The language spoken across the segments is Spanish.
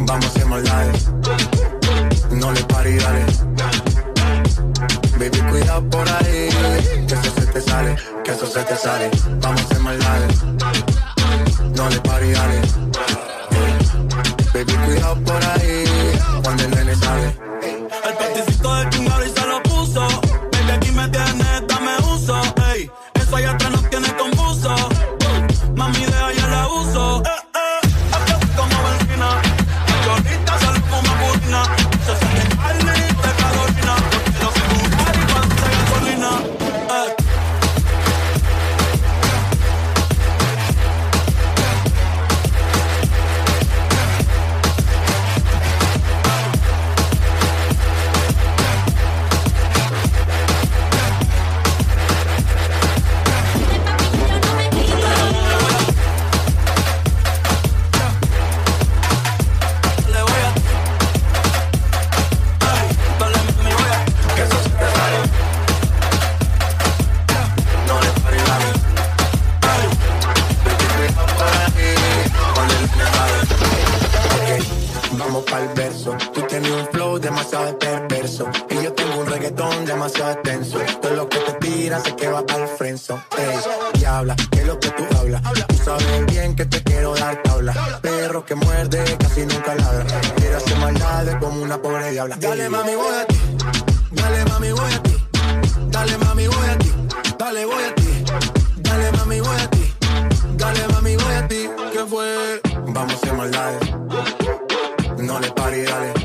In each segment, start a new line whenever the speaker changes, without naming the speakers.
Vamos a maldades, no le pares, dale. Baby, cuidado por ahí, que eso se te sale, que eso se te sale. Vamos a maldades, no le pares, dale. Baby, cuidado por ahí, cuando pa'l verso. Tú tienes un flow demasiado perverso. Y yo tengo un reggaetón demasiado extenso. Todo lo que te tira sé que va al frenzo. Ey, diabla, que lo que tú hablas. Tú sabes bien que te quiero dar tabla. Perro que muerde casi nunca ladra. Quiero hacer maldades como una pobre diabla. Dale mami, voy a ti. Dale mami, voy a ti. Dale mami, voy a ti. Dale, voy a ti. Dale mami, voy a ti. Dale mami, voy a ti. ¿Qué fue? Vamos a hacer maldades dale, pari, dale.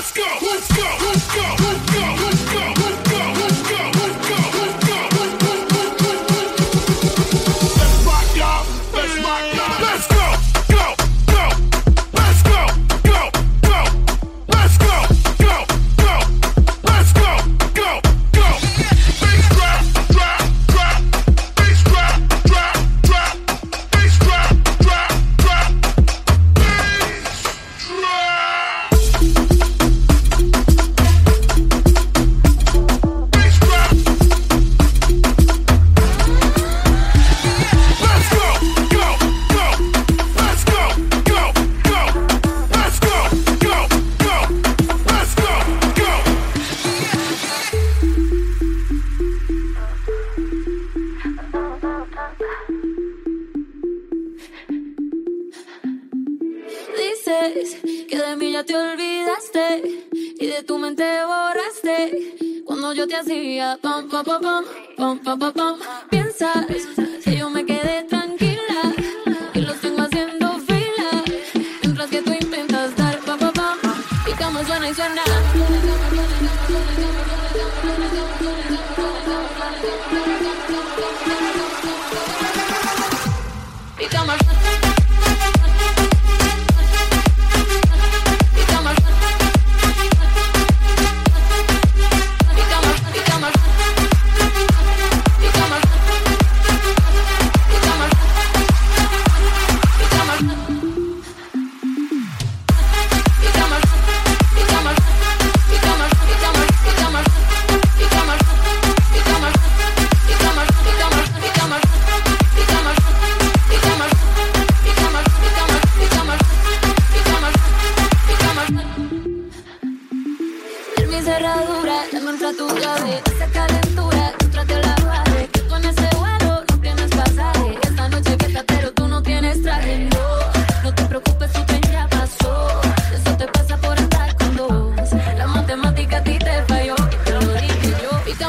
Let's go! que
de mí ya te olvidaste y de tu mente borraste. Cuando yo te hacía pom pom pom pom pom pom pom, pom. piensas que yo me quedé tranquila y lo tengo haciendo fila. Mientras que tú intentas dar pom pom pom y como suena y suena. Y como suena.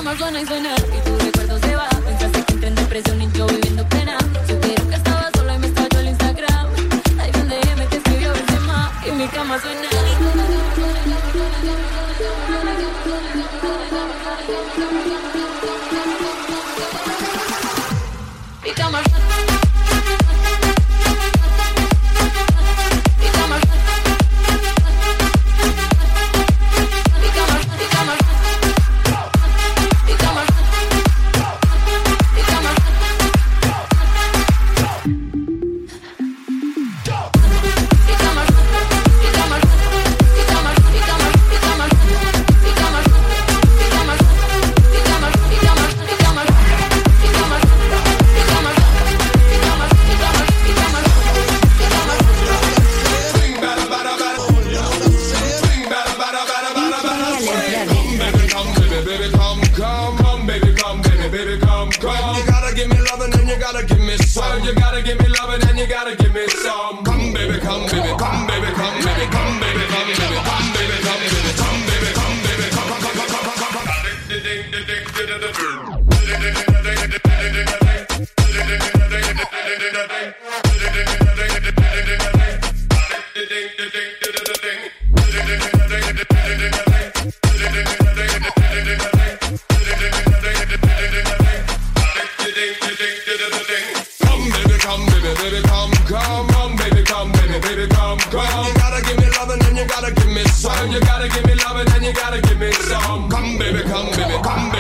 Cama suena y suena. Y tu recuerdo se va. Pensaste que entré en depresión y yo viviendo pena. Supieron que estaba sola y me estalló el Instagram. Hay un DM que escribió Benzema. Y mi cama suena. Mi cama Mi
baby, baby, come, come, come, baby, come, baby, baby, come, come. You gotta give me loving and you gotta give me some. You gotta give me loving and you gotta You gotta give me loving and then you gotta give me some. Come, baby, come, baby, come,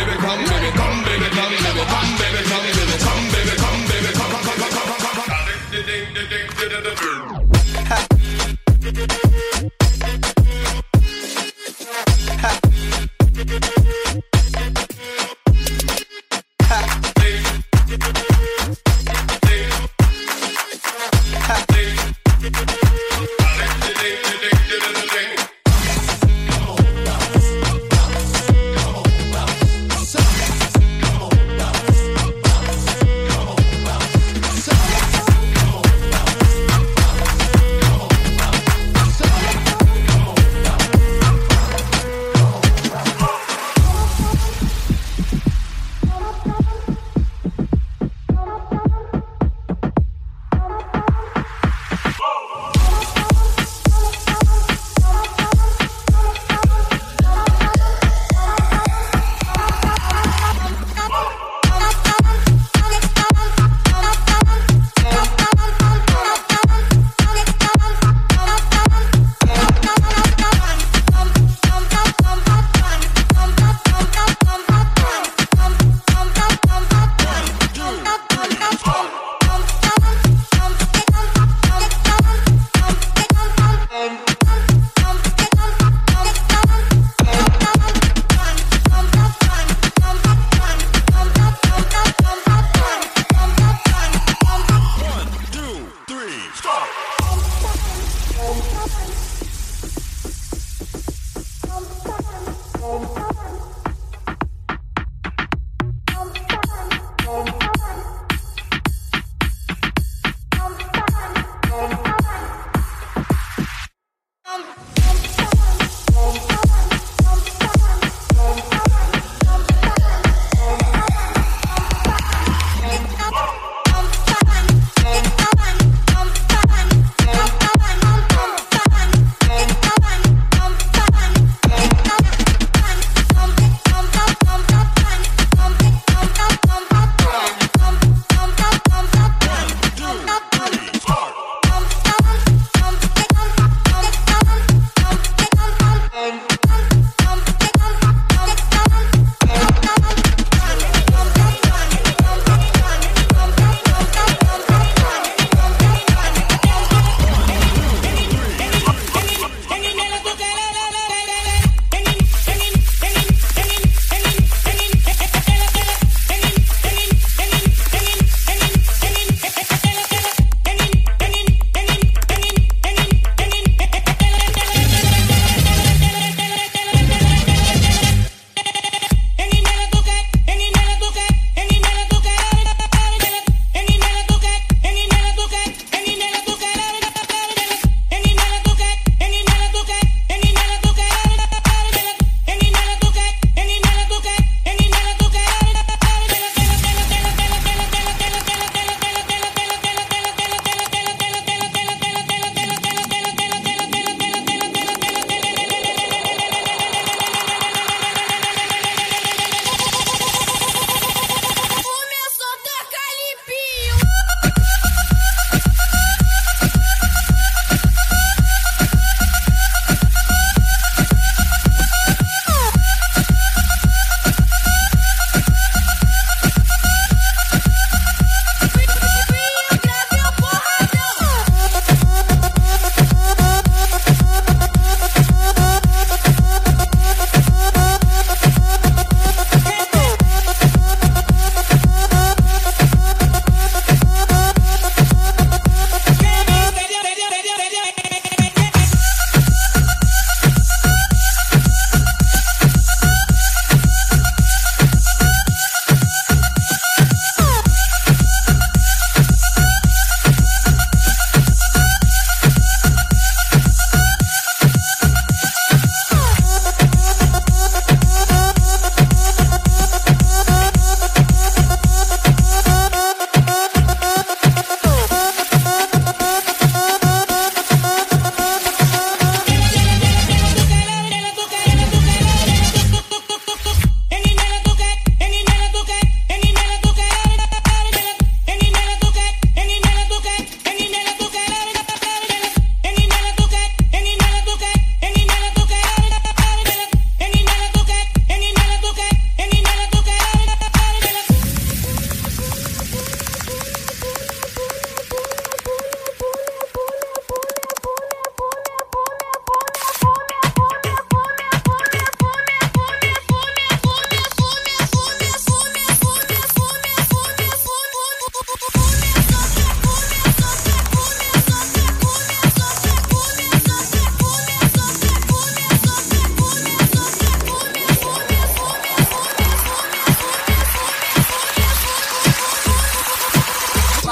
Thank.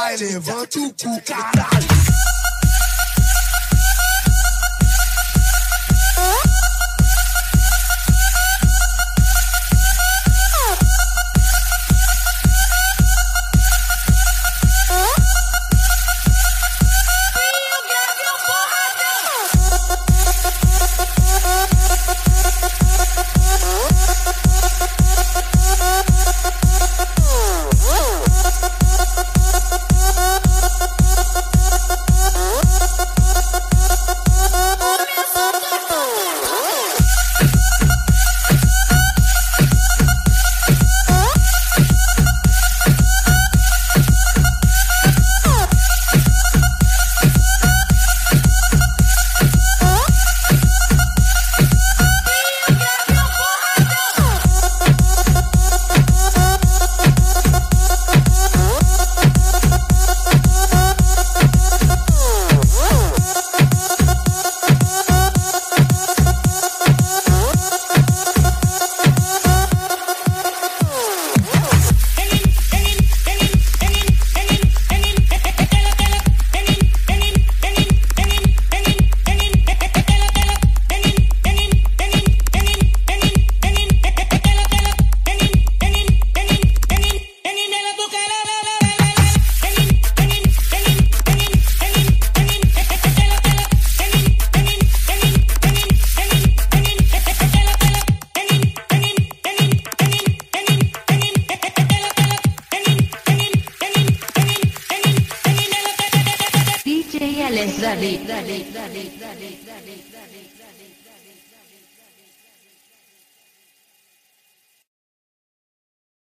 vai, levanta o cu, caralho.